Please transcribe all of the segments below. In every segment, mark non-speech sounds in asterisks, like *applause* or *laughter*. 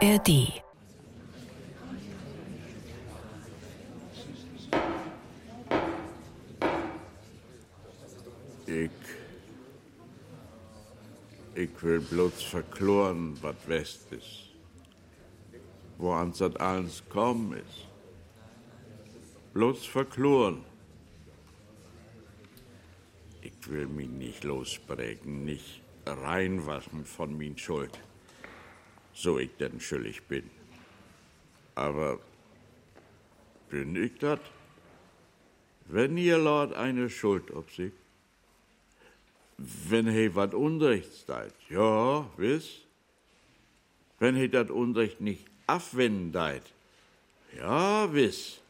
ARD. Ich. Ich will bloß verkloren, was West ist. Wo das alles kommen ist. Bloß verkloren. Ich will mich nicht losprägen, nicht reinwaschen von min Schuld. So ich denn schuldig bin. Aber bin ich das? Wenn ihr Lord eine Schuld auf sich, wenn he wat Unrechts deit, ja, wiss, wenn he dat Unrecht nicht abwenden deit, ja, wiss,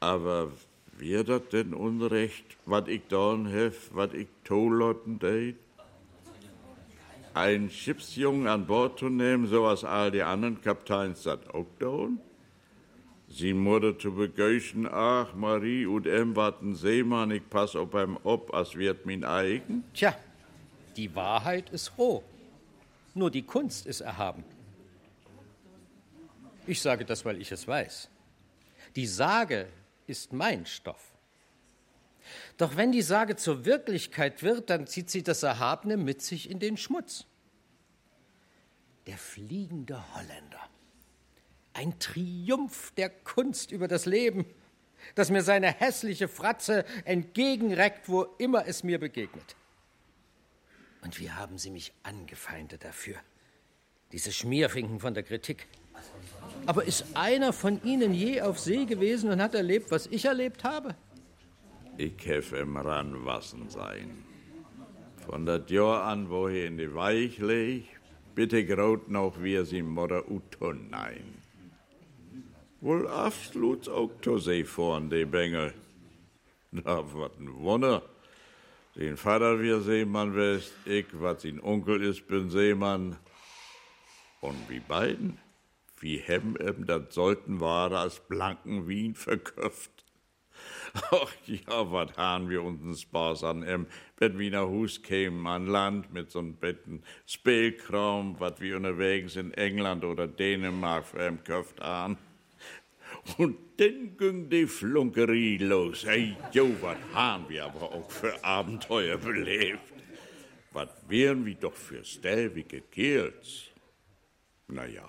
aber wir dat denn Unrecht, wat ich dorn hef, wat ich tolotten deit? Ein Schiffsjungen an Bord zu nehmen, so was all die anderen Kapteins dat auch dorn? Sie mutter zu begeuchen, ach, Marie und em warten Seemann, ich pass auf beim ob, as wird min eigen. Tja, die Wahrheit ist roh. Nur die Kunst ist erhaben. Ich sage das, weil ich es weiß. Die Sage ist mein Stoff. Doch wenn die Sage zur Wirklichkeit wird, dann zieht sie das Erhabene mit sich in den Schmutz. Der fliegende Holländer ein Triumph der Kunst über das Leben, das mir seine hässliche Fratze entgegenreckt, wo immer es mir begegnet. Und wie haben sie mich angefeindet dafür, diese Schmierfinken von der Kritik. Aber ist einer von ihnen je auf See gewesen und hat erlebt, was ich erlebt habe? Ich helfe im Ranwassen sein. Von der Jahr an, wo er in die Weich leg, bitte graut noch wir sie Mutter Utun nein. Wohl absolut auch zu See vorn, die Bengel. Na, wat ein Wunder. Den Vater wir Seemann west, ich, wat sein Onkel ist, bin Seemann. Und wie beiden, wie hem em dat sollten Ware als blanken Wien verköpft. *laughs* Ach ja, wat han wir uns'n Spaß an em, wenn wir nach Hus kämen an Land mit so'n Betten Spielkram, wat wir unterwegs in England oder Dänemark für em köft an. Und dann ging die Flunkerie los. Hey, jo, was haben wir aber auch für Abenteuer belebt. Was wären wir doch für stäbige Kerls. Naja.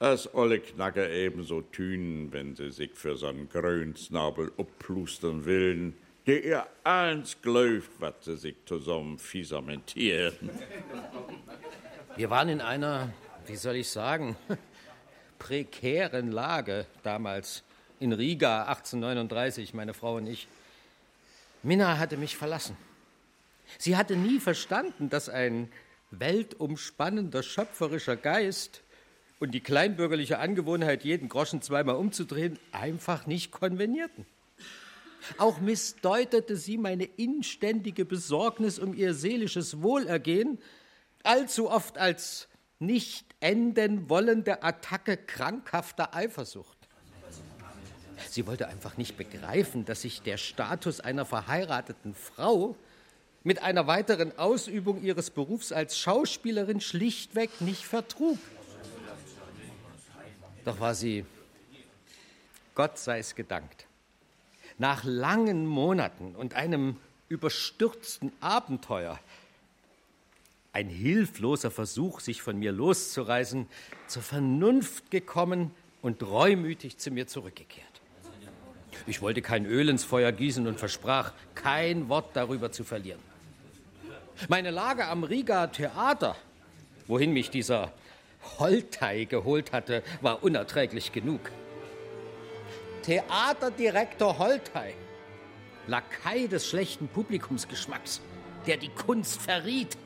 Als alle Knacker ebenso tünen, wenn sie sich für so'n Grönsnabel upplustern willen, der ihr eins glaubt, was sie sich zusammen fiesamentieren. Wir waren in einer, wie soll ich sagen, *laughs* prekären Lage damals in Riga 1839, meine Frau und ich. Minna hatte mich verlassen. Sie hatte nie verstanden, dass ein weltumspannender schöpferischer Geist und die kleinbürgerliche Angewohnheit, jeden Groschen zweimal umzudrehen, einfach nicht konvenierten. Auch missdeutete sie meine inständige Besorgnis um ihr seelisches Wohlergehen allzu oft als nicht enden wollende Attacke krankhafter Eifersucht. Sie wollte einfach nicht begreifen, dass sich der Status einer verheirateten Frau mit einer weiteren Ausübung ihres Berufs als Schauspielerin schlichtweg nicht vertrug. Doch war sie, Gott sei es gedankt, nach langen Monaten und einem überstürzten Abenteuer ein hilfloser Versuch, sich von mir loszureißen, zur Vernunft gekommen und reumütig zu mir zurückgekehrt. Ich wollte kein Öl ins Feuer gießen und versprach, kein Wort darüber zu verlieren. Meine Lage am Riga Theater, wohin mich dieser Holtei geholt hatte, war unerträglich genug. Theaterdirektor Holtei, Lakai des schlechten Publikumsgeschmacks, der die Kunst verriet,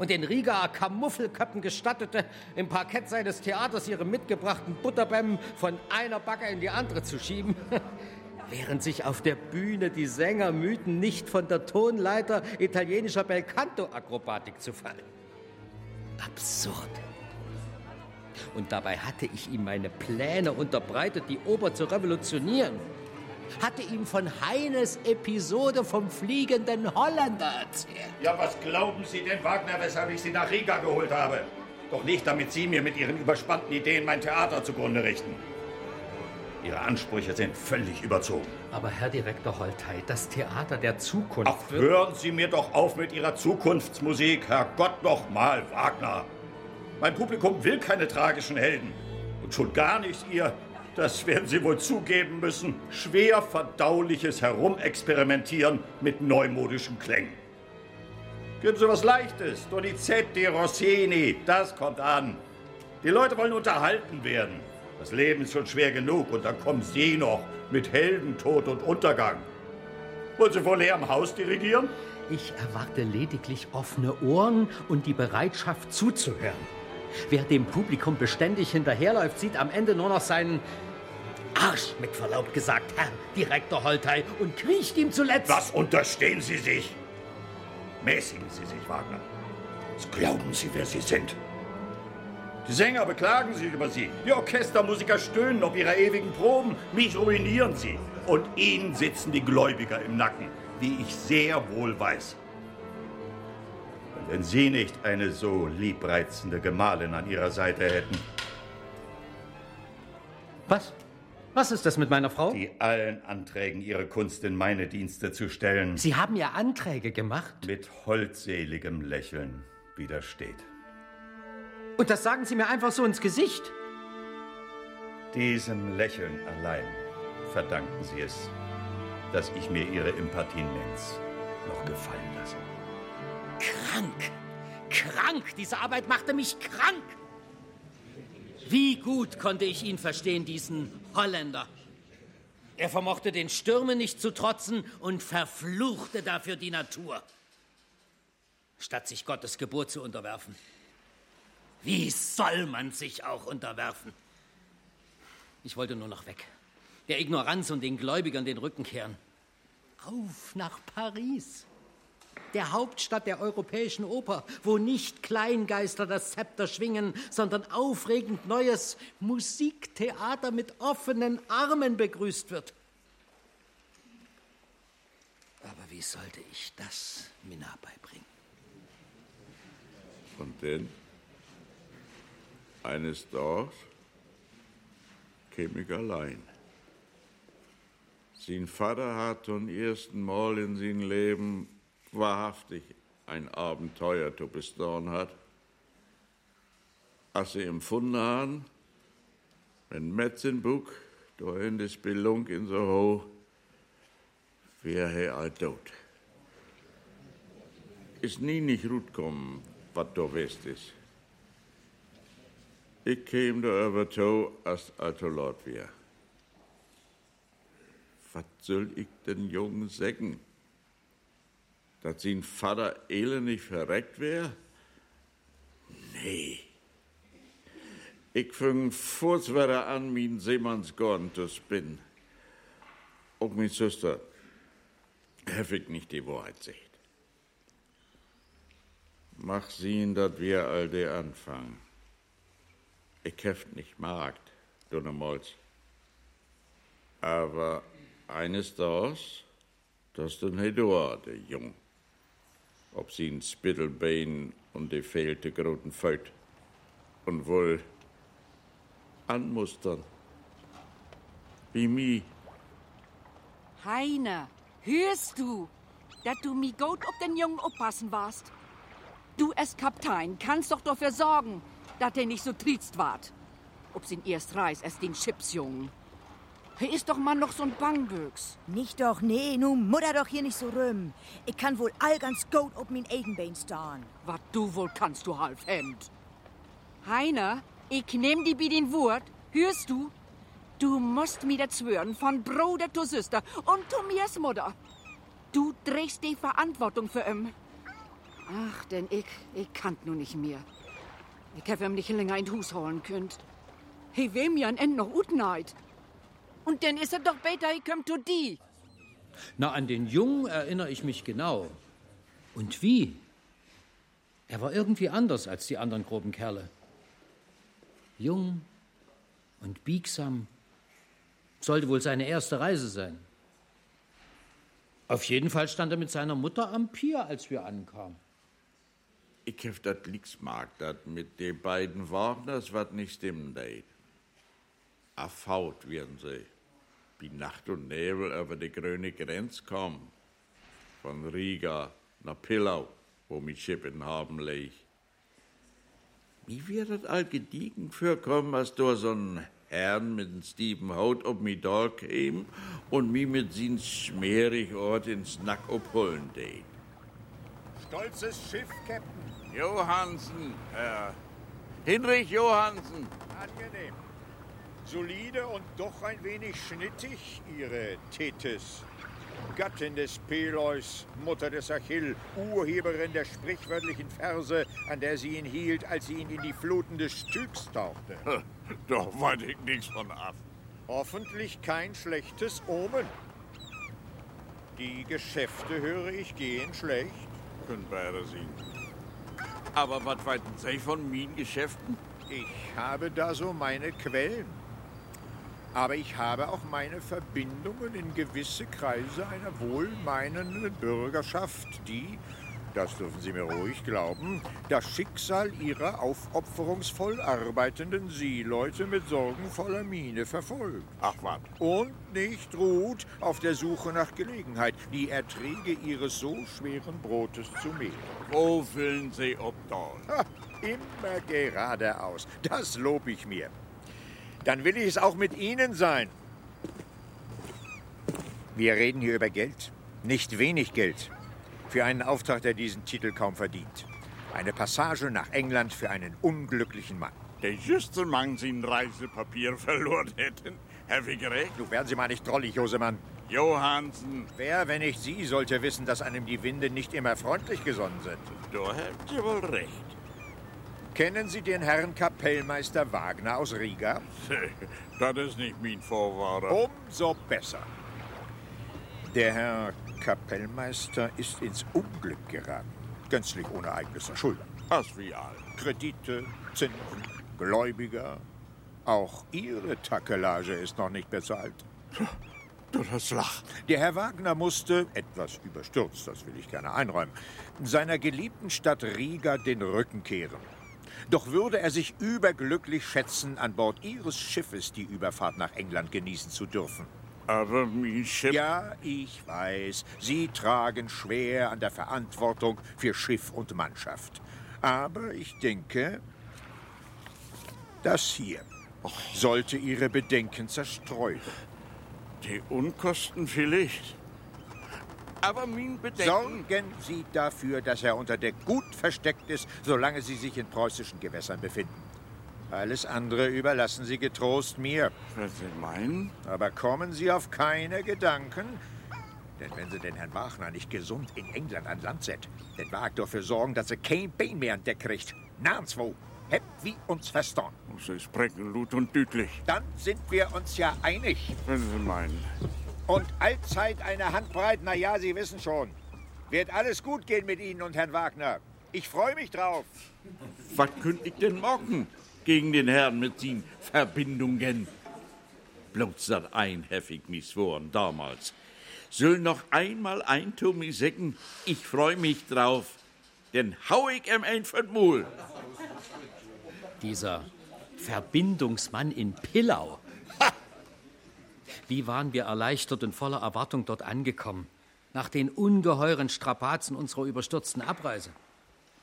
und den Rieger Kamuffelköppen gestattete, im Parkett seines Theaters ihre mitgebrachten Butterbämmen von einer Backe in die andere zu schieben. *laughs* Während sich auf der Bühne die Sänger mühten, nicht von der Tonleiter italienischer Belcanto-Akrobatik zu fallen. Absurd. Und dabei hatte ich ihm meine Pläne unterbreitet, die Oper zu revolutionieren hatte ihm von Heines Episode vom fliegenden Holländer erzählt. Ja, was glauben Sie denn, Wagner, weshalb ich Sie nach Riga geholt habe? Doch nicht, damit Sie mir mit Ihren überspannten Ideen mein Theater zugrunde richten. Ihre Ansprüche sind völlig überzogen. Aber Herr Direktor Holtei, das Theater der Zukunft. Ach, hören Sie mir doch auf mit Ihrer Zukunftsmusik, Herrgott noch mal, Wagner. Mein Publikum will keine tragischen Helden. Und schon gar nicht Ihr, das werden Sie wohl zugeben müssen, schwer verdauliches Herumexperimentieren mit neumodischen Klängen. Geben Sie was Leichtes, Donizetti, Rossini, das kommt an. Die Leute wollen unterhalten werden. Das Leben ist schon schwer genug und dann kommen Sie noch mit Heldentod und Untergang. Wollen Sie vor leerem Haus dirigieren? Ich erwarte lediglich offene Ohren und die Bereitschaft zuzuhören. Wer dem Publikum beständig hinterherläuft, sieht am Ende nur noch seinen Arsch, mit Verlaub gesagt, Herr Direktor Holtei, und kriecht ihm zuletzt. Was unterstehen Sie sich? Mäßigen Sie sich, Wagner. Was glauben Sie, wer Sie sind? Die Sänger beklagen sich über Sie. Die Orchestermusiker stöhnen ob ihrer ewigen Proben. Mich ruinieren Sie. Und Ihnen sitzen die Gläubiger im Nacken, wie ich sehr wohl weiß. Wenn Sie nicht eine so liebreizende Gemahlin an Ihrer Seite hätten. Was? Was ist das mit meiner Frau? Die allen Anträgen, ihre Kunst in meine Dienste zu stellen. Sie haben ja Anträge gemacht. Mit holdseligem Lächeln widersteht. Und das sagen Sie mir einfach so ins Gesicht. Diesem Lächeln allein verdanken Sie es, dass ich mir Ihre Impertinenz noch gefallen lasse. Krank! Krank! Diese Arbeit machte mich krank! Wie gut konnte ich ihn verstehen, diesen Holländer. Er vermochte den Stürmen nicht zu trotzen und verfluchte dafür die Natur, statt sich Gottes Geburt zu unterwerfen. Wie soll man sich auch unterwerfen? Ich wollte nur noch weg. Der Ignoranz und den Gläubigern den Rücken kehren. Auf nach Paris, der Hauptstadt der europäischen Oper, wo nicht Kleingeister das Zepter schwingen, sondern aufregend neues Musiktheater mit offenen Armen begrüßt wird. Aber wie sollte ich das Minna beibringen? Und denn? Eines Tages käme ich allein. Sein Vater hat zum ersten Mal in seinem Leben wahrhaftig ein Abenteuer bestaunen hat. Als sie empfunden haben, wenn Metzenbuck da in die Spelunk in so hoch, wäre er all tot. Ist nie nicht gut kommen, was da west ist. Ich käme da über to, als alter Lord wär. Was soll ich den Jungen sagen? Dass sein Vater elendig verreckt wär? Nee. Ich fing furzwetter an, min Seemannsgorn zu spinnen. Auch min Schwester hef ich nicht die Wahrheit sagt. Mach sehen, dass wir all de anfangen. Ich heft nicht Markt, Dunnemolz. Aber eines Tages, das den Hedor, der Jung. Ob sie ein Spittelbein und die fehlte groten Föt. Und wohl anmustern. Wie mi. Heiner, hörst du, dass du mi gut auf den Jungen aufpassen warst? Du als Kaptein kannst doch dafür sorgen, dass er nicht so triezt ward. Ob sin erst reis es den Chipsjungen. Ist doch mal noch so ein Bangböks. Nicht doch, nee, nu mutter doch hier nicht so rüm. Ich kann wohl all ganz gut ob min Eigenbein starren. Was du wohl kannst, du Halbhemd. Heiner, ich nehm die bi den Wort, hörst du? Du musst mir das schwören, von Bruder zu Süster und zu mir's Mutter. Du trägst die Verantwortung für ihn. Ach, denn ich, ich kann nur nicht mehr. Ich hab ihm nicht länger in Hus holen könnt. He wem ja ein End noch utneid. Und dann ist er doch besser, ich komm zu die. Na, an den Jungen erinnere ich mich genau. Und wie? Er war irgendwie anders als die anderen groben Kerle. Jung und biegsam. Sollte wohl seine erste Reise sein. Auf jeden Fall stand er mit seiner Mutter am Pier, als wir ankamen. Ich hab dat liks mag, dat mit den beiden Wagners wat nicht stimmen deed. Affaut werden sie, wie Nacht und Nebel über die grüne Grenz kommen. Von Riga nach Pillau, wo mi Schiff in Haben leg. Wie wird das all gediegen vorkommen, als da so ein Herrn mit dem Stiepen Haut ob mi Dall käm und mi mit sin schmierig Ort ins Nack obholen deed. Stolzes Schiff, Captain. Johansen, Herr. Hinrich Johansen. Angenehm. Solide und doch ein wenig schnittig, Ihre Tethys. Gattin des Peleus, Mutter des Achill, Urheberin der sprichwörtlichen Verse, an der sie ihn hielt, als sie ihn in die Fluten des Styx tauchte. Doch weiß ich nichts von ab. Hoffentlich kein schlechtes Omen. Die Geschäfte, höre ich, gehen schlecht. Können beide sehen. Aber was weiten Sie von meinen Geschäften? Ich habe da so meine Quellen. Aber ich habe auch meine Verbindungen in gewisse Kreise einer wohlmeinenden Bürgerschaft, die, das dürfen Sie mir ruhig glauben, das Schicksal ihrer aufopferungsvoll arbeitenden Seeleute mit sorgenvoller Miene verfolgt. Ach was. Und nicht ruht auf der Suche nach Gelegenheit, die Erträge ihres so schweren Brotes zu mehren. Wo füllen Sie obdal? Ha, immer geradeaus. Das lob ich mir. Dann will ich es auch mit Ihnen sein. Wir reden hier über Geld. Nicht wenig Geld. Für einen Auftrag, der diesen Titel kaum verdient. Eine Passage nach England für einen unglücklichen Mann. Der juste Mann sein Reisepapier verloren hätten. Herr Wiggerecht? Nun werden Sie mal nicht drollig, Josemann. Johansen. Wer, wenn nicht Sie, sollte wissen, dass einem die Winde nicht immer freundlich gesonnen sind. Da habt ihr wohl recht. Kennen Sie den Herrn Kapellmeister Wagner aus Riga? *laughs* Das ist nicht mein Vorwahrer. Umso besser. Der Herr Kapellmeister ist ins Unglück geraten. Gänzlich ohne eigenes Schuld. Was wie all. Kredite, Zinsen, Gläubiger. Auch Ihre Takelage ist noch nicht bezahlt. *laughs* Du das Lach. Der Herr Wagner musste, etwas überstürzt, das will ich gerne einräumen, seiner geliebten Stadt Riga den Rücken kehren. Doch würde er sich überglücklich schätzen, an Bord Ihres Schiffes die Überfahrt nach England genießen zu dürfen. Aber mein Schiff. Ja, ich weiß, Sie tragen schwer an der Verantwortung für Schiff und Mannschaft. Aber ich denke, das hier sollte Ihre Bedenken zerstreuen. Die Unkosten vielleicht. Aber mein Bedenken. Sorgen Sie dafür, dass er unter Deck gut versteckt ist, solange Sie sich in preußischen Gewässern befinden. Alles andere überlassen Sie getrost mir. Was Sie meinen? Aber kommen Sie auf keine Gedanken, denn wenn Sie den Herrn Wagner nicht gesund in England an Land set, dann wagt dafür sorgen, dass er kein Bein mehr an Deck kriegt. Nirgendwo. Hebt wie uns verstanden. Sie sprechen gut und deutlich. Dann sind wir uns ja einig. Wenn Sie meinen. Und allzeit eine Handbreit, na ja, Sie wissen schon. Wird alles gut gehen mit Ihnen und Herrn Wagner. Ich freue mich drauf. Was könnte ich denn machen gegen den Herrn mit seinen Verbindungen? Bloß das ein heftig missworen damals. Soll noch einmal ein Tommy säcken, ich freu mich drauf, denn hau ich ihm ein Mul. Dieser Verbindungsmann in Pillau. Wie waren wir erleichtert und voller Erwartung dort angekommen, nach den ungeheuren Strapazen unserer überstürzten Abreise.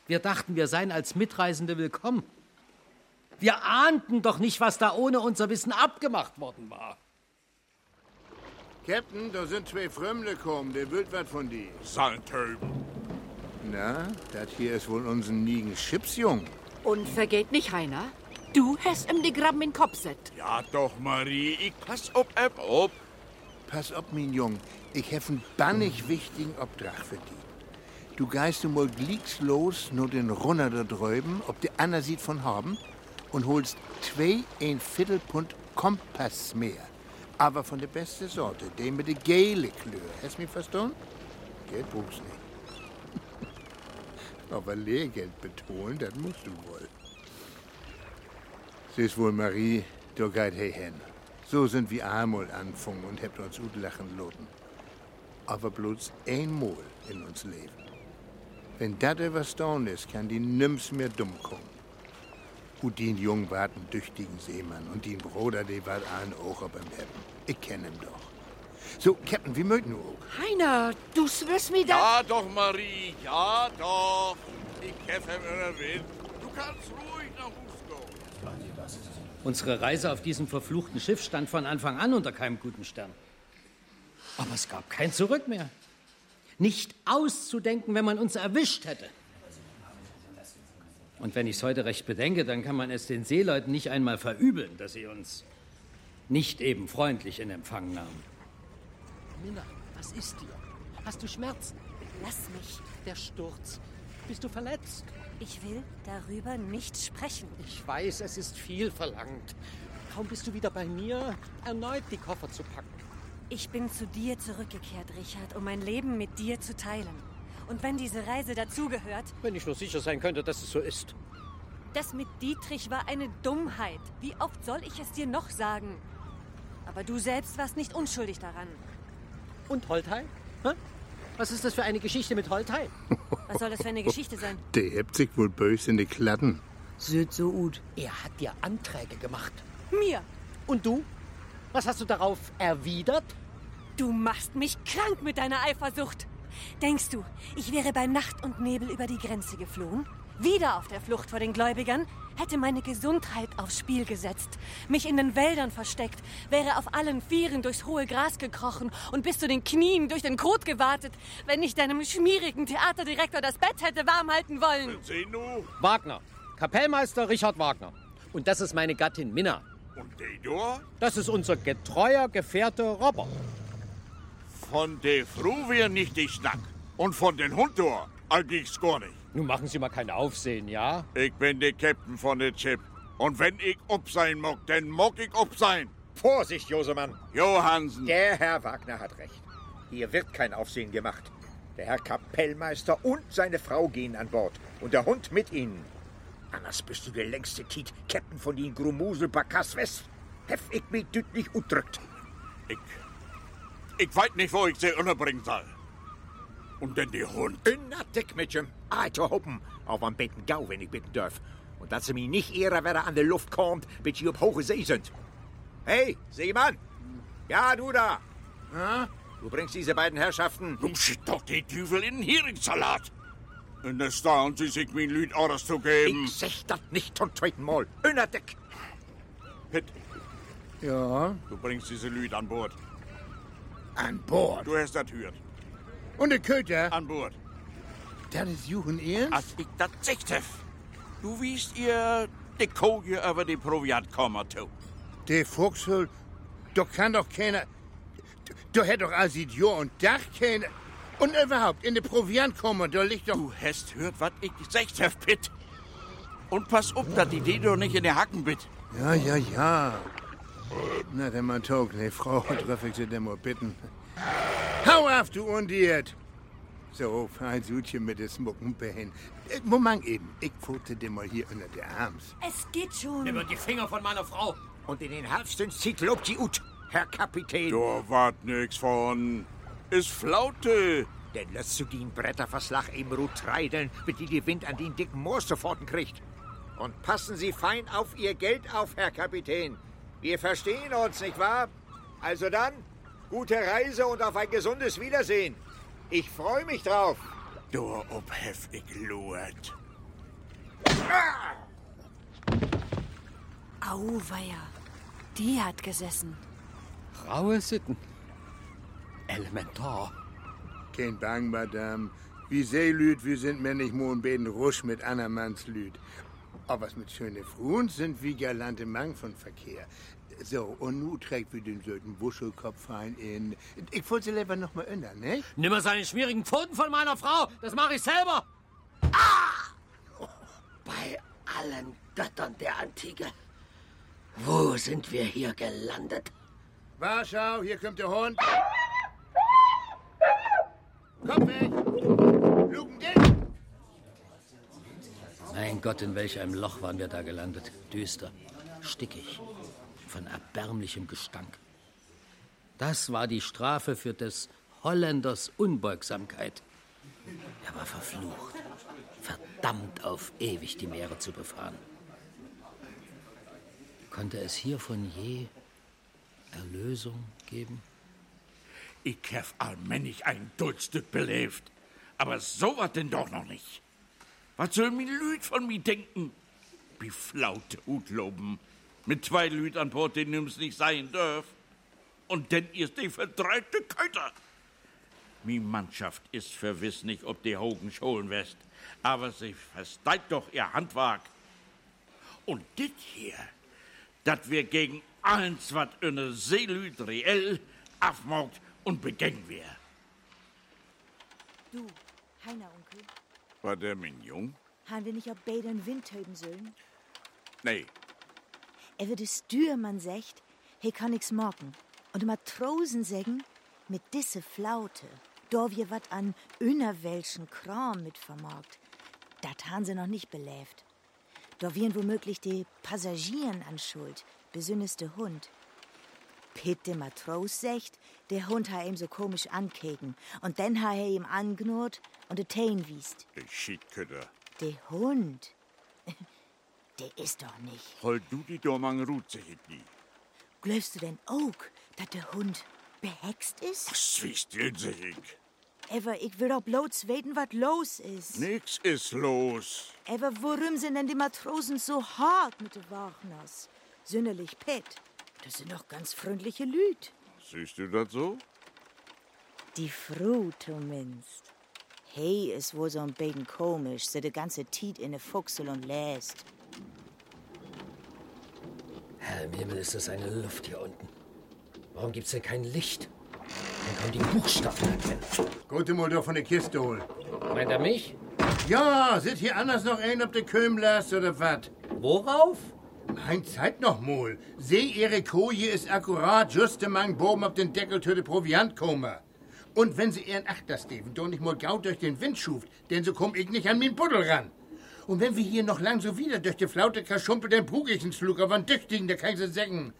Wir dachten, wir seien als Mitreisende willkommen. Wir ahnten doch nicht, was da ohne unser Wissen abgemacht worden war. Captain, da sind zwei Frömmle gekommen, der will was von dir. Saltöben. Na, das hier ist wohl unser nigen Chipsjung. Und vergeht nicht, Heiner, du hast ihm die Gramm in den Kopf set. Ja doch, Marie, ich pass ob App ob. Pass auf, mein Jung, ich hef einen bannig wichtigen Obdrach für dich. Du geist du mal glieks nur den Runner da drüben, ob der Anna sieht von haben, und holst zwei ein Viertelpfund Kompass mehr. Aber von der beste Sorte, den mit der gelbe Klöre. Hast mich verstanden? Geld brauchst nicht. *laughs* Aber Lehrgeld betonen, das musst du wohl. Siehst wohl, Marie, du geit hey hen. So sind wir einmal anfangen und habt uns gut lachen loten. Aber bloß einmal in uns Leben. Wenn das überstanden ist, kann die nims mehr dumm kommen. Und den Jungen war ein tüchtigen Seemann und den Bruder, der war ein auch dem Heppen. Ich kenn ihn doch. So, Captain, wie möchten wir auch? Heiner, du wirst mir da... Ja doch, Marie, ja doch. Ich helfe mir will. Du kannst ruhig. Unsere Reise auf diesem verfluchten Schiff stand von Anfang an unter keinem guten Stern. Aber es gab kein Zurück mehr. Nicht auszudenken, wenn man uns erwischt hätte. Und wenn ich es heute recht bedenke, dann kann man es den Seeleuten nicht einmal verübeln, dass sie uns nicht eben freundlich in Empfang nahmen. Minna, was ist dir? Hast du Schmerzen? Lass mich. Der Sturz. Bist du verletzt? Ich will darüber nicht sprechen. Ich weiß, es ist viel verlangt. Kaum bist du wieder bei mir, erneut die Koffer zu packen. Ich bin zu dir zurückgekehrt, Richard, um mein Leben mit dir zu teilen. Und wenn diese Reise dazugehört, Wenn ich nur sicher sein könnte, dass es so ist. das mit Dietrich war eine Dummheit. Wie oft soll ich es dir noch sagen? Aber du selbst warst nicht unschuldig daran. Und Holtei? Hä? Was ist das für eine Geschichte mit Holtei? Was soll das für eine Geschichte sein? *laughs* Der hebt sich wohl böse in die Kladden. Süd so gut. Er hat dir Anträge gemacht. Mir! Und du? Was hast du darauf erwidert? Du machst mich krank mit deiner Eifersucht. Denkst du, ich wäre bei Nacht und Nebel über die Grenze geflohen? Wieder auf der Flucht vor den Gläubigern? Hätte meine Gesundheit aufs Spiel gesetzt, mich in den Wäldern versteckt, wäre auf allen Vieren durchs hohe Gras gekrochen und bis zu den Knien durch den Kot gewartet, wenn ich deinem schmierigen Theaterdirektor das Bett hätte warm halten wollen. Seh nu. Wagner. Kapellmeister Richard Wagner. Und das ist meine Gattin Minna. Und Dedor? Das ist unser getreuer Gefährte Robert. Von der Frau wär nicht die Schnack. Und von den Hund dort, allgings gar nicht. Nun machen Sie mal kein Aufsehen, ja? Ich bin der Captain von der Chip. Und wenn ich ob sein mag, dann mag ich ob sein. Vorsicht, Josemann. Johansen. Der Herr Wagner hat recht. Hier wird kein Aufsehen gemacht. Der Herr Kapellmeister und seine Frau gehen an Bord. Und der Hund mit ihnen. Anders bist du der längste Tiet, Captain von den Grumusel Bakas West. Hef ich mich dütlich udrückt. Ich. Ich weiß nicht, wo ich sie unterbringen soll. Und denn die Hund. Na, dick mit ihm. Ah, zu hoppen. Auf am besten Gau, wenn ich bitten darf. Und dass sie mich nicht ehre, wer an der Luft kommt, bis sie auf hohe See sind. Hey, Seemann! Ja, du da! Du bringst diese beiden Herrschaften. Nun schickt doch die Teufel in den Heringssalat. Und da stauen sie sich mein Lüd Orders zu geben. Ich sech das nicht zum zweiten Mal. Öner dick! Pitt, Ja, du bringst diese Lüd an Bord. an Bord. Du hast das hört. Und der Köter, An Bord. das ist Juchen Ernst? Als ich das hef. Du wiest ihr die Koje über die Proviant kommen zu. Der Fuchshul, doch kann doch keiner. Da hätt doch als Jahr und Dach keiner. Und überhaupt, in der Proviant kommen, da liegt doch. Du hast hört, was ich gesagt hef, Pitt. Und pass auf, dass die Dedo nicht in der Hacken bit. Ja, ja, ja. Na, der man tog, ne Frau, *laughs* treff ich sie denn mal bitten. Hau auf, du Undiert! So, fein Sutchen mit des Muckenbein. Äh, Moment eben, ich pfote dir mal hier unter der Arms. Es geht schon. die Finger von meiner Frau. Und in den Halbstünd zieht lobt die Ut, Herr Kapitän. Da wart nix von. Ist Flaute. Denn lässt du den Bretterverslag im Rut treideln, mit die die Wind an den dicken Moor sofort kriegt. Und passen Sie fein auf Ihr Geld auf, Herr Kapitän. Wir verstehen uns, nicht wahr? Also dann, gute Reise und auf ein gesundes Wiedersehen. Ich freue mich drauf. Da ob hef ich luert. Auweia. Die hat gesessen. Raue Sitten. Elementar. Kein Bang, Madame. Wie Seelüd, wir sind männlich Mohnbeden rusch mit Annermanns Lüd. Aber was mit schöne Frauen sind wie galante Mang von Verkehr. So, und nu trägt wir den söten Wuschelkopf ein in... Ich wollte sie lieber noch mal ändern, ne? Nimm mal seine schmierigen Pfoten von meiner Frau. Das mache ich selber. Bei allen Göttern der Antike. Wo sind wir hier gelandet? Warschau, hier kommt der Hund. Komm weg! Luken! Mein Gott, in welch einem Loch waren wir da gelandet. Düster, stickig, von erbärmlichem Gestank. Das war die Strafe für des Holländers Unbeugsamkeit. Er war verflucht. verdammt auf ewig die Meere zu befahren. Konnte es hiervon je Erlösung geben? Ich hab allmännig ein Duldstück belebt, aber so was denn doch noch nicht. Was soll mir Lüd von mir denken? Wie flaute Utloben. Mit zwei Lüd an Bord, den nimm's nicht sein dürf. Und denn ist die verdreite Köter. Mi Mannschaft ist verwiss nicht, ob die Hogen scholen west, aber sie versteht doch ihr Handwerk. Und dit hier, dat wir gegen alles, wat eine Seelüd reell afmogt und begängen wir. Du, Heiner, Onkel, War der Mignon? haben wir nicht auf Bädern Wind töben sollen? Nee, Er würde Stürmann secht, he kann nix morgen. Und die Matrosen sägen, mit disse Flaute, da wir wat an innerwelschen Kram mit vermorgt. Dat han sie noch nicht beläft. Da wären womöglich die Passagieren an Schuld, besünneste Hund. Pitt de Matros secht, der Hund ha ihm so komisch ankeken. Und dann ha er ihm angnurrt und de Teen wiest. der Schiedkötter. Der Hund, *laughs* der ist doch nicht. Hol du die Dormang Rut, sag ich nie. Glaubst du denn auch, dass der Hund behext ist? Zwiest den, sag ich. Aber ich will doch bloß weten, was los ist. Nix ist los. Aber warum sind denn die Matrosen so hart mit den Wagners? Sünderlich Pet. Das sind doch ganz freundliche Lüd. Siehst du das so? Die Frau zumindest. Hey, ist wohl so ein bisschen komisch, sie die ganze Tiet in ne Fuchsel und läst. Herr im Himmel, ist das eine Luft hier unten. Warum gibt's denn kein Licht? Man kann die Buchstaben erkennen. Gute mal doch von der Kiste holen. Meint er mich? Ja, sit hier anders noch ein, ob der Köhm lasst oder wat? Worauf? Mein Zeit noch mal. Seh, ihre Koje ist akkurat just am Mang Bogen auf den Deckel für de Proviant. Und wenn sie ihren Achtersteven doch nicht mal gaut durch den Wind schuft, denn so komm ich nicht an min Buddel ran. Und wenn wir hier noch lang so wieder durch die Flaute kaschumpel, dann prug ich ins Flug auf einen Düchtigen, der kann sie sägen.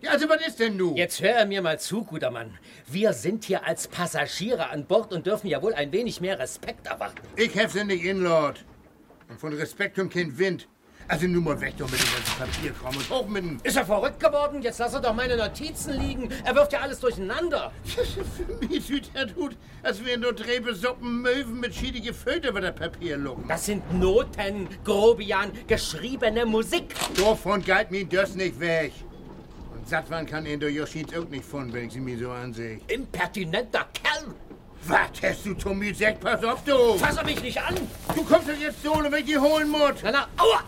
Ja, also was ist denn nu? Jetzt hör er mir mal zu, guter Mann. Wir sind hier als Passagiere an Bord und dürfen ja wohl ein wenig mehr Respekt erwarten. Ich hef sie nicht in, Lord. Und von Respekt um kein Wind. Also nun mal weg doch mit dem ganzen Papierkram und hoch mit dem... Ist er verrückt geworden? Jetzt lass er doch meine Notizen liegen. Er wirft ja alles durcheinander. *laughs* Für mich sieht er tut, als wären nur Drebesuppen Möwen mit schiedige Föte über das Papier lucken. Das sind Noten, Grobian, geschriebene Musik. Davon geht mir das nicht weg. Und Satwan kann ihn durch Joschins auch nicht von, wenn ich sie mir so ansehe. Impertinenter Kerl. Was hast du zu mir gesagt? Pass auf, du! Fass er mich nicht an. Du kommst doch jetzt so, wenn ich die holen muss. Na, na, aua.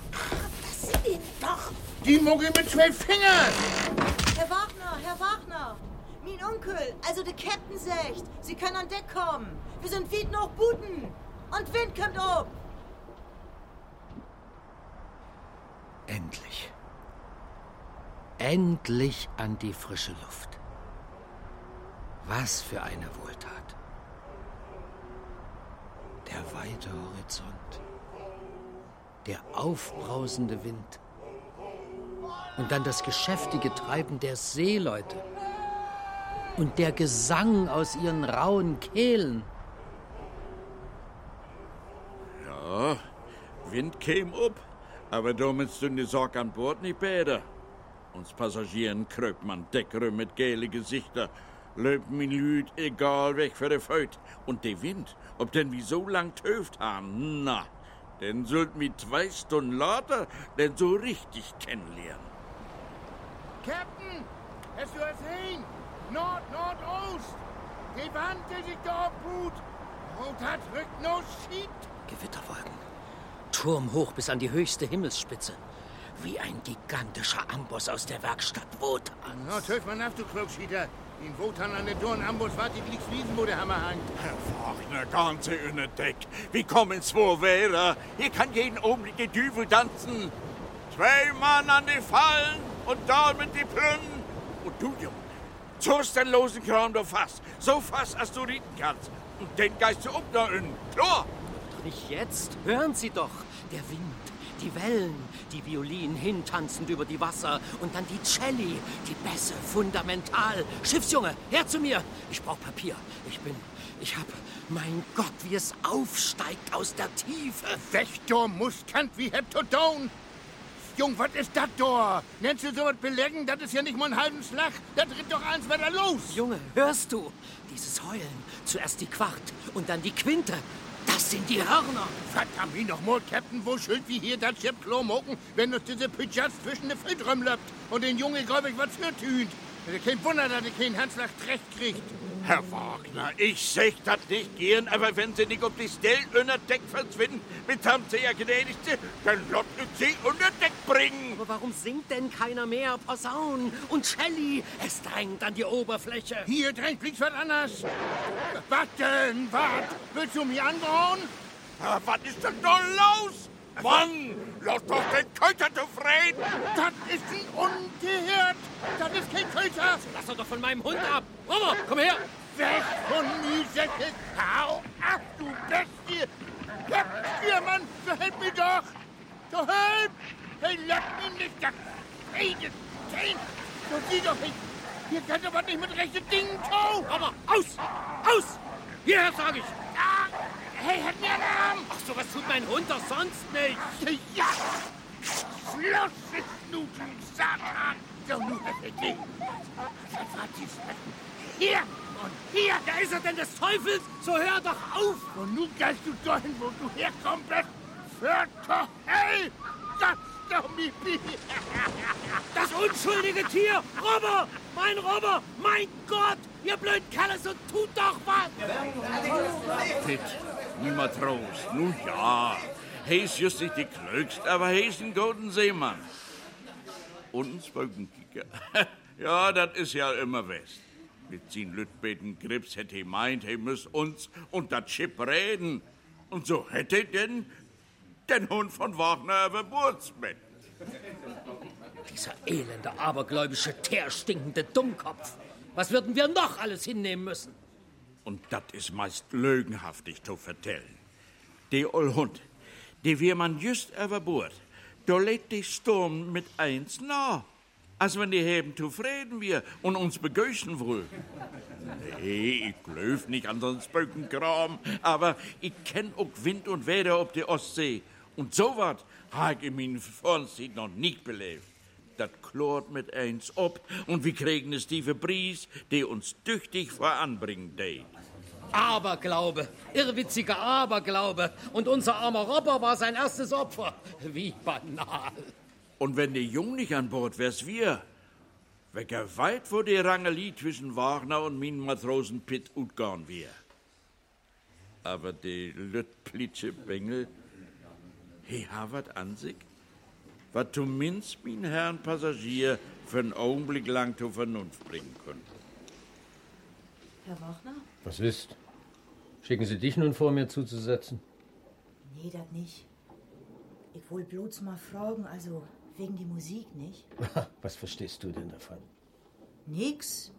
Die Mucke mit zwei Fingern. Herr Wagner, Herr Wagner! Mein Onkel, also der Captain sagt, Sie können an Deck kommen. Wir sind weit noch Buten. Und Wind kommt ob. Endlich. Endlich an die frische Luft. Was für eine Wohltat. Der weite Horizont. Der aufbrausende Wind. Und dann das geschäftige Treiben der Seeleute. Und der Gesang aus ihren rauen Kehlen. Ja, Wind käm up, aber damit die Sorg an Bord nicht besser. Uns Passagieren kröpt man Deckere mit gele Gesichter, löbt min Lüd egal weg für de Feut. Und der Wind, ob denn wie so lang töft haben, na, denn sollt mi zwei Stunden later denn so richtig kennenlernen. Captain, hast du es hin? Nord, Nordost. Die Wand, die sich da abruht. Und hat rückt no schiebt. Gewitterwolken. Turmhoch bis an die höchste Himmelsspitze. Wie ein gigantischer Amboss aus der Werkstatt Wotan. Na, töf man auf, du Klugschieter. In Wotan an der Dorn Ambus wart die Glieckswiesen, wo der Hammer hangt. Herr Wagner, ganze in Deck. Wie kommen's wohl wäre? Hier kann jeden Augenblick die Düvel tanzen. Zwei Mann an die Fallen und da mit die Plünnen. Und du, Junge, zurst den losen Kram doch fast. So fast, als du rieten kannst. Und den Geist du um da innen. Klar. Doch nicht jetzt. Hören Sie doch. Der Wind, die Wellen, die Violinen hintanzend über die Wasser und dann die Celli, die Bässe, fundamental. Schiffsjunge, her zu mir. Ich brauch Papier. Ich bin Ich hab, mein Gott, wie es aufsteigt aus der Tiefe. Wächter Muskant wie Heptodon. Jung, was ist das da? Nennst du sowas belegen? Das ist ja nicht mal ein halben Schlag. Da tritt doch eins weiter los. Junge, hörst du? Dieses Heulen. Zuerst die Quart und dann die Quinte. Das sind die Hörner. Verdammt mich noch mal, Captain, wo schuld wie hier das Schiff Klo mocken, wenn uns diese Pitschatz zwischen den Filtröm löppt und den Junge, glaub ich, was für tünt. Kein Wunder, dass er keinen Hanslag recht kriegt. Herr Wagner, ich sech das nicht gern, aber wenn Sie nicht auf die Stelle unter Deck verschwinden, mit haben Sie ja gnädigste, dann lottet Sie unter Deck bringen. Aber warum singt denn keiner mehr Posaun und Celli? Es drängt an die Oberfläche. Hier drängt fliegt was anders. Was denn? Was? Willst du mich? Ja, was ist denn da los? Mann, lass doch den Köter zufrieden! Das ist ein Ungehört! Das ist kein Köter! Lass doch von meinem Hund ab! Robber, komm her! Weg von mir, Säcke! Hau ab, du Bestie! Ja, Stiermann, verhelp mir doch! So help! Hey, lass mich nicht! Das Friede! So sieh doch nicht! Hier kann doch was nicht mit rechten Dingen tun! Aber aus! Aus! Hierher, sag ich! Ah, hey, hat mir einen Arm! Ach, sowas tut mein Hund doch sonst nicht! Ja! Schluss ist nun, Satan! So, nun! Was war dies? Hier und hier! Da ist er denn des Teufels! So hör doch auf! Und nun gehst du dahin, wo du herkommst! Zur Hölle! Das doch mich! Das unschuldige Tier! Robber! Mein Robber! Mein Gott! Ihr blöden Kerle, so tut doch was! Pitt, niemand Trost. Nun ja, he ist just nicht die klügst, aber he ist ein guten Seemann. Und ein Spökenkicker. *laughs* ja, das ist ja immer West. Mit sin Lütbeten Grips hätte he meint, he müss uns und das Schiff reden. Und so hätte denn den Hund von Wagner mit. Dieser elende, abergläubische, teerstinkende Dummkopf. Was würden wir noch alles hinnehmen müssen? Und das ist meist lügenhaftig zu vertellen. Die Hund, die wir man just über Bord, da lädt die Sturm mit eins nah. Als wenn die Heben zufrieden wir und uns begöschen wohl. Nee, ich glaub nicht an so'n Spökenkram, aber ich kenn auch Wind und Wetter auf der Ostsee. Und so wat hab ich in meinen Vorzeit noch nicht belebt. Das klort mit eins ob und wir kriegen es tiefe Bries, die uns tüchtig voranbringen deit. Aberglaube, irrwitziger Aberglaube. Und unser armer Robber war sein erstes Opfer. Wie banal. Und wenn der Jung nicht an Bord wär's wir, wecker weit vor die Rangelie zwischen Wagner und min Matrosen Pitt utgarn wir. Aber die Lüttplitsche Bengel, he ha wat an sich, wat zumindest min Herrn Passagier für einen Augenblick lang zur Vernunft bringen können. Herr Wachner? Was ist? Schicken Sie dich nun vor, mir zuzusetzen? Nee, das nicht. Ich wollte bloß mal fragen, also wegen die Musik, nicht? Was verstehst du denn davon? Nix.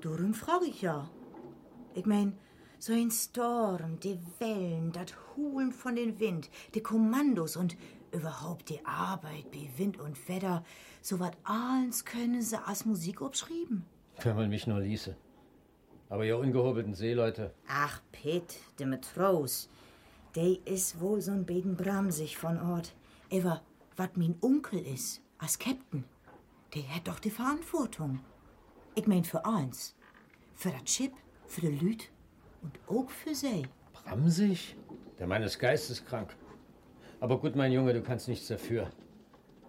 Darum frage ich ja. Ich mein, so ein Storm, die Wellen, das Hulen von den Wind, die Kommandos und überhaupt die Arbeit bei Wind und Wetter, so wat allens können sie als Musik abschrieben. Wenn man mich nur ließe. Aber ihr ungehobelten Seeleute, Ach, Pitt, der Matros, der is wohl so'n beten bramsig von Ort. Aber wat mein Onkel is, als Captain, der hat doch die Verantwortung. Ich mein für eins. Für das Schiff, für die Lüt und auch für sie. Bramsig? Der Mann ist geisteskrank. Aber gut, mein Junge, du kannst nichts dafür.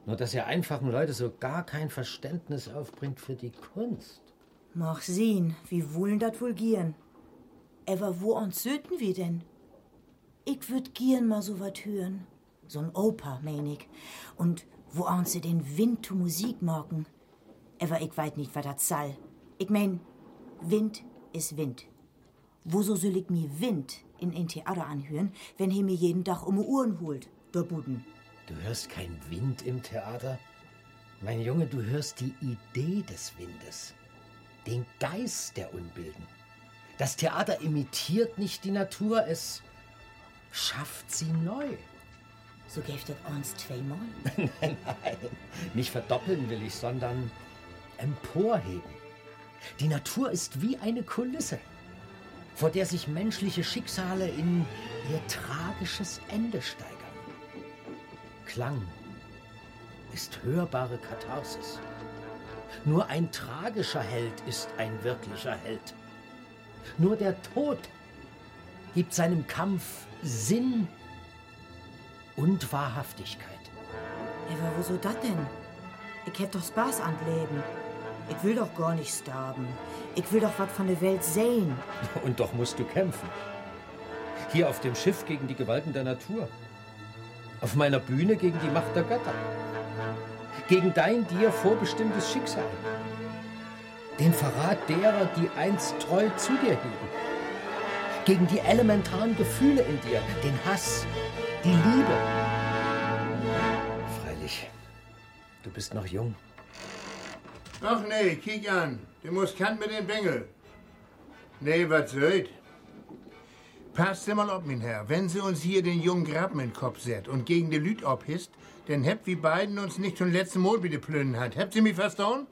Nur, dass ihr einfachen Leute so gar kein Verständnis aufbringt für die Kunst. Mach sehen, wie wollen dat wohl gieren? Aber wo uns söten wir denn? Ich würd gern mal so wat hören. So'n Oper, mein ich. Und wo uns sie den Wind zu Musik morgen. Aber ich weiß nicht, was das soll. Ich mein, Wind ist Wind. Woso soll ich mir Wind in ein Theater anhören, wenn he mir jeden Tag um Uhren holt, der Buden? Du hörst keinen Wind im Theater? Mein Junge, du hörst die Idee des Windes. Den Geist der Unbilden. Das Theater imitiert nicht die Natur, es schafft sie neu. So gäft das uns zweimal? Nein, nicht verdoppeln will ich, sondern emporheben. Die Natur ist wie eine Kulisse. vor der sich menschliche Schicksale in ihr tragisches Ende steigern. Klang ist hörbare Katharsis. Nur ein tragischer Held ist ein wirklicher Held. Nur der Tod gibt seinem Kampf Sinn und Wahrhaftigkeit. Aber wieso das denn? Ich hätt doch Spaß an Leben. Ich will doch gar nicht sterben. Ich will doch was von der Welt sehen. *laughs* Und doch musst du kämpfen. Hier auf dem Schiff gegen die Gewalten der Natur. Auf meiner Bühne gegen die Macht der Götter. Gegen dein dir vorbestimmtes Schicksal. Den Verrat derer, die einst treu zu dir hielten. Gegen die elementaren Gefühle in dir. Den Hass, die Liebe. Freilich, du bist noch jung. Ach nee, kiek an. Du musst kant mit den Bengel. Nee, was soll? Passt mal auf, mein Herr. Wenn Sie uns hier den jungen Graben in den Kopf set und gegen die Lüt abhisst, dann habt wie beiden uns nicht schon letzten Mal wieder plünnen hat. Habt Sie mich verstanden?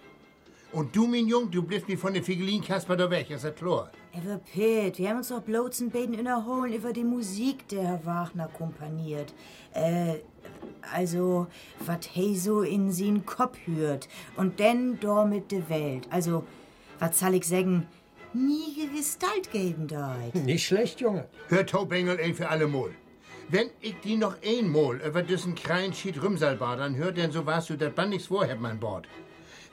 Und du, mein Jung, du bliffst mich von der Figelin Kasper da weg, ist das klar? Ever Pitt, wir haben uns doch bloß ein Beten innerholen über die Musik, der Herr Wagner komponiert. Äh, also, wat he so in sin Kopf hört. Und denn dor mit de Welt. Also, wat soll ich sagen, nie Gewissheit geben dort. *laughs* Nicht schlecht, Junge. Hör Taubengel ein für alle Mol. Wenn ich die noch einmal über diesen kleinen Schied Rümsalbadern hör, denn so warst du das Band nichts vorhab, mein Bord.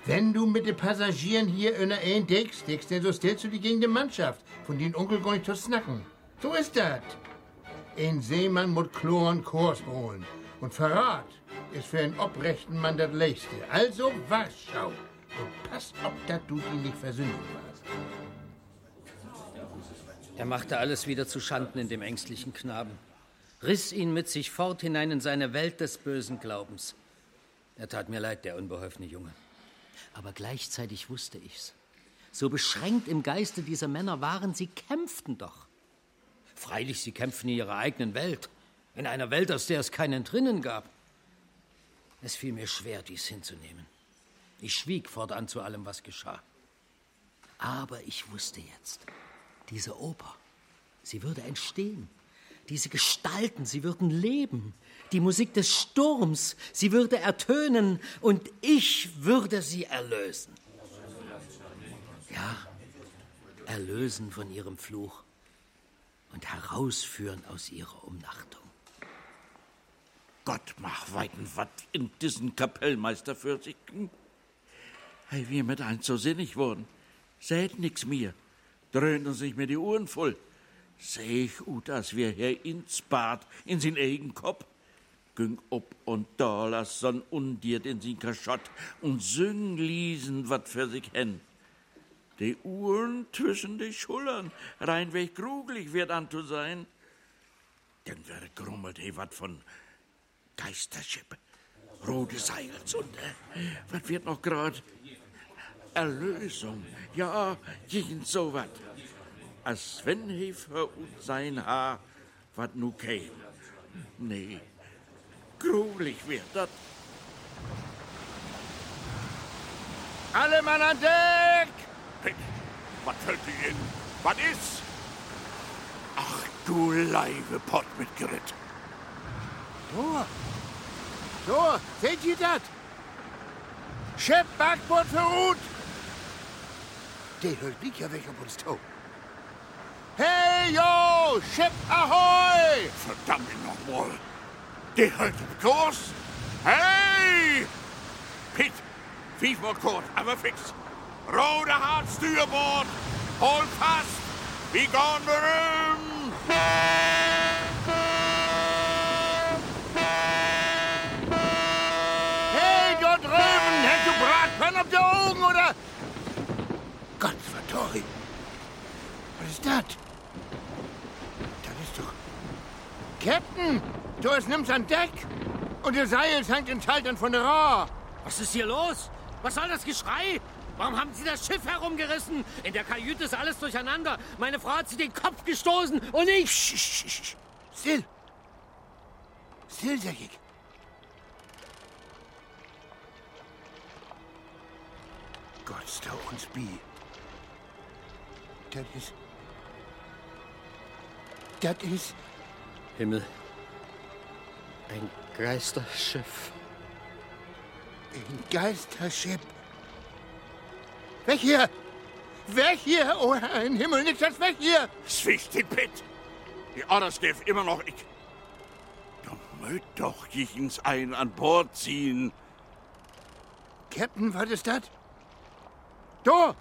Wenn du mit den Passagieren hier in ein deckst, deckst, denn so stellst du die gegen die Mannschaft, von den Onkel gar nicht zu snacken. So ist das. Ein Seemann muss Chloren Kurs holen. Und Verrat ist für einen obrechten Mann das Leichte. Also Warschau. Und pass auf, dass du die nicht versündigen warst. Er machte alles wieder zu Schanden in dem ängstlichen Knaben, riss ihn mit sich fort hinein in seine Welt des bösen Glaubens. Er tat mir leid, der unbeholfene Junge. Aber gleichzeitig wusste ich's. So beschränkt im Geiste dieser Männer waren, sie kämpften doch. Freilich, sie kämpften in ihrer eigenen Welt, in einer Welt, aus der es kein Entrinnen gab. Es fiel mir schwer, dies hinzunehmen. Ich schwieg fortan zu allem, was geschah. Aber ich wusste jetzt, diese Oper, sie würde entstehen. Diese Gestalten, sie würden leben. Die Musik des Sturms, sie würde ertönen und ich würde sie erlösen. Ja, erlösen von ihrem Fluch und herausführen aus ihrer Umnachtung. Gott mach weiten wat in diesen Kapellmeister für sich. Hey, wir mit eins so sinnig worden. Seht nix mir. Dröhnt uns nicht mehr die Uhren voll. Seh ich als wir hier ins Bad, in sin eigen Kopf. Güng ob und da, lass son undiert in sin Kaschott und süng liesen wat für sich hen. Die Uhren zwischen die Schullern, reinweg grugelig wird an zu sein. Dann wird grummelt he wat von Geisterschippe, rote Seils und äh, was wird noch grad? Erlösung, ja, jeden so wat. Als wenn he für uns sein Haar wat nu käm. Nee, gruselig wird dat. Alle Mann an Deck! Pitt, was fällt dir in? Was ist? Ach, du Leibe Pott mit Grit. So, so, seht ihr das? Schiff Backbord für Ruth! Der hört nicht ja weg auf uns zu. Hey, yo! Schiff Ahoi! Verdammt nochmal. Die hält im Kurs. Hey! Pitt, fief mal kurz, aber fix. Rote Hart Steuerbord. Hol fast. Wie gone berühmt. Hey, dort drüben! Hast du Bratpfann auf der Augen, oder? Gott verdorri. Was ist? Das ist doch... Captain! Du es nimmst an Deck! Und der Seil hängt in Schaltern von der Rohr. Was ist hier los? Was soll das Geschrei? Warum haben Sie das Schiff herumgerissen? In der Kajüte ist alles durcheinander. Meine Frau hat sich den Kopf gestoßen und ich. Sch. Still! Still, sag ich. Gott, stau uns bi. Das ist... Das ist Himmel. Ein Geisterschiff. ein Geisterschiff. Weg hier! Weg hier! Oh, ein Himmel, nicht das weg hier! Zwicht die Pitt. Die Orders gef immer noch ich. Du mögt doch jichens ein an Bord ziehen. Captain, was ist das? Da!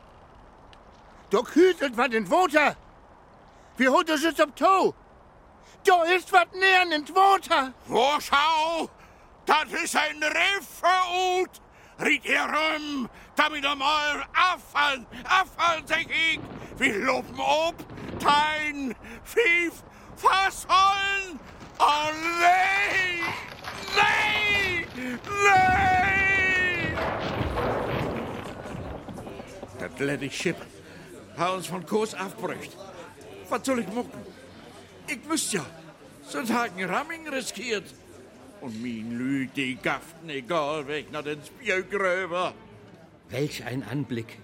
Da kütet was in Water! Wir holt uns jetzt ab Tau! Da ist was näher in Water! Wo schau? Das ist ein Riffeut. Riet ihr rum, damit einmal abfallen, abfallen, sag ich. Wir loben ob, tein, fief, fassollen. Oh, nee, nee, nee. Das lette Schiff hat uns von Kurs abbrücht. Was soll ich mucken? Ich wüsste ja, sonst haken Ramming riskiert. Und min Lüd, die gaften egal weg nach den Spiergröber. Welch ein Anblick.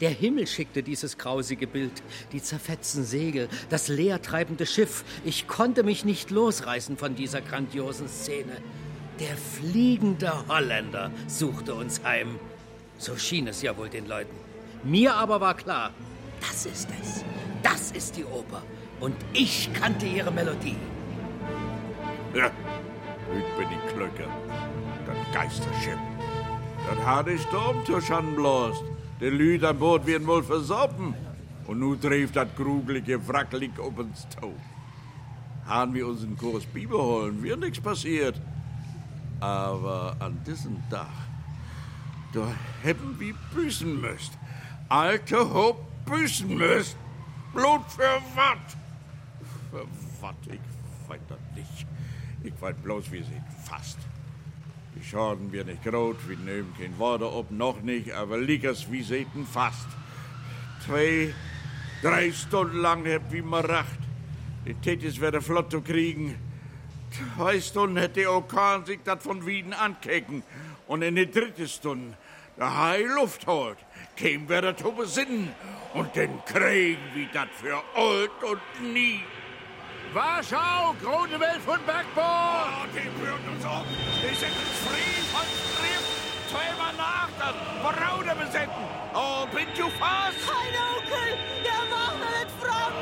Der Himmel schickte dieses grausige Bild, die zerfetzten Segel, das leertreibende Schiff. Ich konnte mich nicht losreißen von dieser grandiosen Szene. Der fliegende Holländer suchte uns heim. So schien es ja wohl den Leuten. Mir aber war klar, das ist es. Das ist die Oper. Und ich kannte ihre Melodie. Ja, ich bin die Klöcke. Das Geisterschiff. Das hat die Sturmtusch anblost. Die Lüd an Bord werden wohl versoppen. Und nu trifft das grugelige Wracklig ob uns Tau. Haben wir unseren Kurs beibehalten, wird nichts passiert. Aber an diesem Tag, da hätten wir büßen müsst. Alte Hob büßen müsst. Blut für wat? Wat? Ich weiß das nicht. Ich weiß bloß, wir sind fast. Die Schaden wir nicht groß, wir nehmen kein Wasser ob, noch nicht, aber liegers wie seten fast. Zwei, drei Stunden lang habt wie man racht. Die Tätis werden flott zu kriegen. Zwei Stunden hätte der Orkan sich das von Wieden ankecken. Und in der dritte Stunde, der Hai Luft holt, kämen wir da zu besinnen. Und dann kriegen wir das für alt und nie. Warschau, große Welt von Backbord! Oh, die führen uns um. Die sind ins Frieden von Schrift. Zweimal nach dann. Braude besetzen. Oh, bin du fast? Mein Onkel, der macht nicht fromm.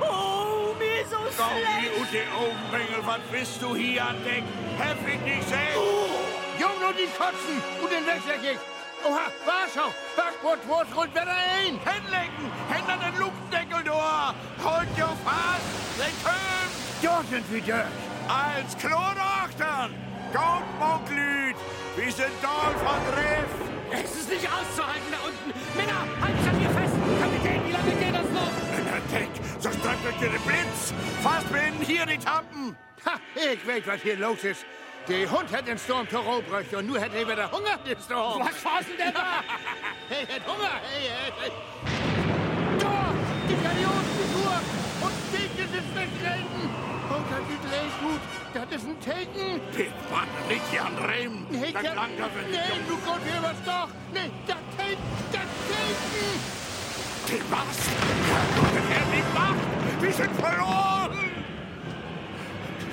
Oh, mir so Komm, die schlecht. und die Augenbengel, was bist du hier an Deck? Hab ich nicht sehen? Jung und die kotzen und den wegsäckig! Oha, Warschau, Backbord, Wurst, rund wieder ein! Hinlegen, Hände an den Lukendeckel durch. Holt dir fast, den Köm. Da sind wir durch! Als Klonachtern. Kommt, Monklüt. Wir sind Dahl von Riff. Es ist nicht auszuhalten da unten. Männer, haltet an mir fest. Kapitän, wie lange geht das noch? In der Deck, so streckt euch dir den Blitz. Fast binnen hier die Tampen. Ha, ich weiß, was hier los ist. Der Hund hat den Sturm Torobrüche und nur hat er wieder Hunger, den Sturm. Was war's denn da? *laughs* Hey, hat Hunger, hey, hey, hey. Die Galionsfigur und Steke sind wegrennen. Oh, das sieht gleich gut. Das ist ein Taken. Pit, Mann, nicht hier an Rehm. Nee, das- lang da wird nee, du Gott, hier was doch. Nee, das Taken, das Taken. Die was? Er die Macht. Wir sind verloren.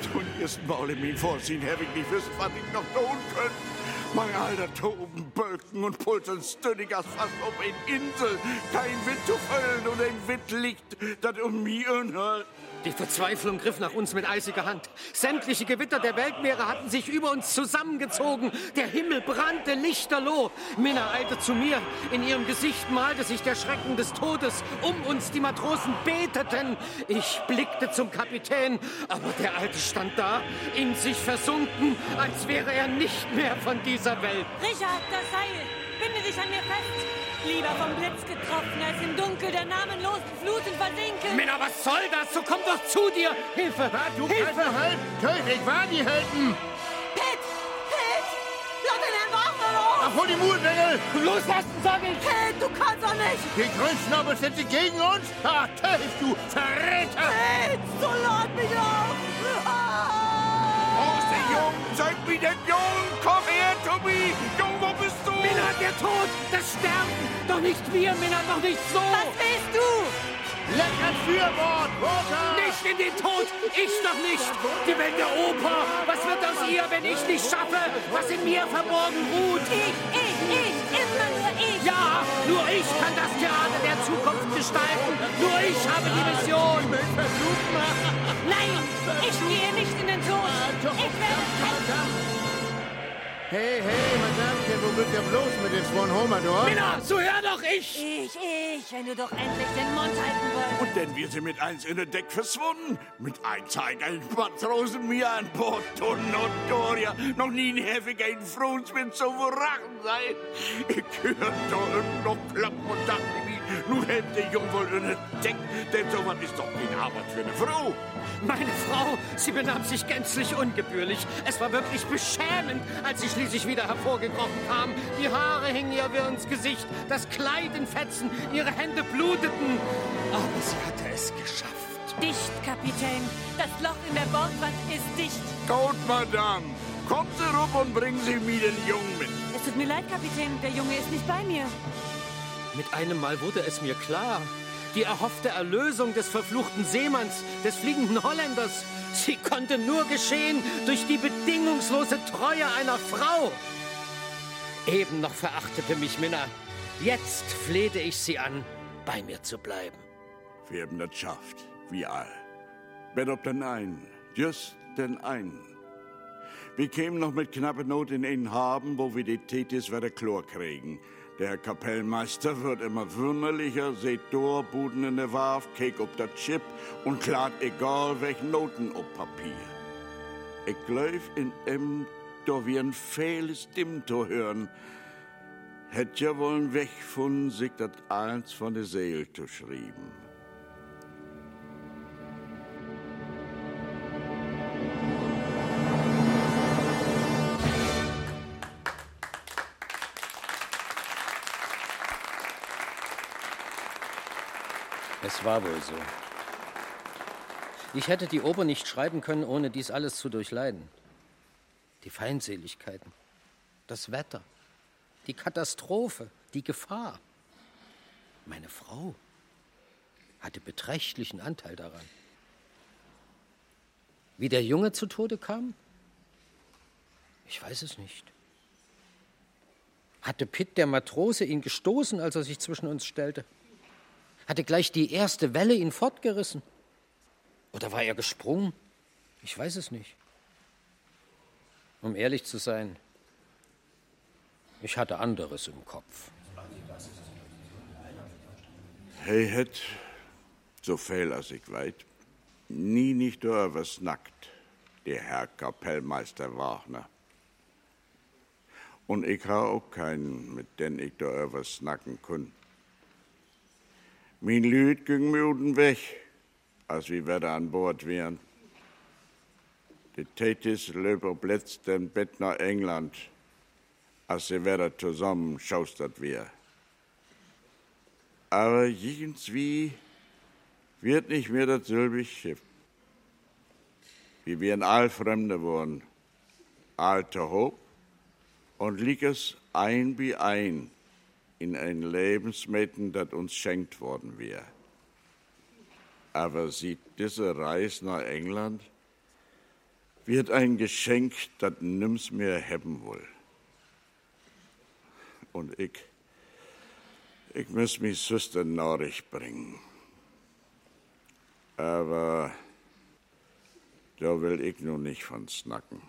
Zum ersten Mal in mir Vorsehen habe ich nicht wissen, was ich noch tun könnte. Mein alter Toben, Bölken und Pulsen stündig als fast auf eine Insel. Kein Wind zu füllen und ein Wind liegt, das um mich unhört. Die Verzweiflung griff nach uns mit eisiger Hand. Sämtliche Gewitter der Weltmeere hatten sich über uns zusammengezogen. Der Himmel brannte lichterloh. Minna eilte zu mir. In ihrem Gesicht malte sich der Schrecken des Todes. Um uns die Matrosen beteten. Ich blickte zum Kapitän, aber der Alte stand da, in sich versunken, als wäre er nicht mehr von dieser Welt. Richard, das Seil. Binde dich an mir fest. Lieber vom Blitz getroffen, als im Dunkel der namenlosen Fluten versinken. Minna, was soll das? So komm doch zu dir! Hilfe! Was, du Hilfe! kannst halt. Ich war die Helden. Pitt! Pitt! Lass den Herrn Wagner los! Ach, hol die Mutbengel. Loslassen, sag ich! Pitt, du kannst doch nicht! Die Grünschnabel sind sie gegen uns. Ah, Töd, du Verräter. Pitt, so lad mich auf! Wo Jung? Zeig mir den Jungen! Komm her, Tobi! Jung, wo bist du? Minna, der Tod, das Sterben! Doch nicht wir, Minna, doch nicht so! Was willst du? Lecker Fürbord, Roter! Nicht in den Tod! Ich doch nicht! Die Welt der Oper! Ihr, wenn ich nicht schaffe, was in mir verborgen ruht? Ich, ich, ich, immer nur ich. Ja, nur ich kann das Theater der Zukunft gestalten. Nur ich habe die Mission. Nein, ich gehe nicht in den Tod. Ich werde kämpfen. Hey, hey, Madame, wo wird ihr bloß mit dem Swan Homer dort? Minna, so hör doch ich! Ich, ich, wenn du doch endlich den Mund halten wolltest. Und denn wir sind mit eins in der Deck verschwunden. Mit ein Zeiger in Matrosen mir an Bord, Tonnen und Doria. Noch nie ein heftiger in Fruns mit so verrachen sein. Ich hör da unten noch klappen und dachte nun hält der Jung wohl in der Deck, denn sowas ist doch keine Arbeit für eine Frau. Meine Frau, sie benahm sich gänzlich ungebührlich. Es war wirklich beschämend, als sie schließlich wieder hervorgekrochen kam. Die Haare hingen ihr wie ins Gesicht, das Kleid in Fetzen, ihre Hände bluteten. Aber sie hatte es geschafft. Dicht, Kapitän. Das Loch in der Bordwand ist dicht. Gut, Madame. Kommen Sie rup und bringen Sie mir den Jungen mit. Es tut mir leid, Kapitän. Der Junge ist nicht bei mir. Mit einem Mal wurde es mir klar. Die erhoffte Erlösung des verfluchten Seemanns, des fliegenden Holländers, sie konnte nur geschehen durch die bedingungslose Treue einer Frau. Eben noch verachtete mich Minna. Jetzt flehte ich sie an, bei mir zu bleiben. Wir haben das schafft, wie all. Bet ob den einen, just den einen. Wir kämen noch mit knapper Not in einen Haben, wo wir die Thetis wieder Chlor kriegen. Der Kapellmeister wird immer wunderlicher, seht door, Buden in der Warf, keek op dat Chip und klart egal welch Noten op Papier. Ich glaub in em, do wir ein fehles Dimm zu hören, hätt ja wollen weg von sich dat eins von der Seele zu schreiben. War wohl so. Ich hätte die Oper nicht schreiben können, ohne dies alles zu durchleiden. Die Feindseligkeiten, das Wetter, die Katastrophe, die Gefahr. Meine Frau hatte beträchtlichen Anteil daran. Wie der Junge zu Tode kam? Ich weiß es nicht. Hatte Pitt, der Matrose, ihn gestoßen, als er sich zwischen uns stellte? Hatte gleich die erste Welle ihn fortgerissen? Oder war er gesprungen? Ich weiß es nicht. Um ehrlich zu sein, ich hatte anderes im Kopf. Hij het, so viel als ich weit, nie nicht door was nackt, der Herr Kapellmeister Wagner. Und ich ha auch keinen, mit den ich da was snacken kun. Mein Lüd ging unten weg, als wir wieder an Bord wären. Die Thetis löber den Bett nach England, als sie wieder zusammen schaustert wir. Aber irgendwie wird nicht mehr das selbe Schiff. Wir wären all Fremde worden, alte Hob, und lieg es ein wie ein in ein Lebensmitten, das uns schenkt worden wäre. Aber sieht diese Reise nach England, wird ein Geschenk, das nimm's mir haben will. Und ich, ich muss mich Süster Nachricht bringen. Aber da will ich nur nicht von snacken.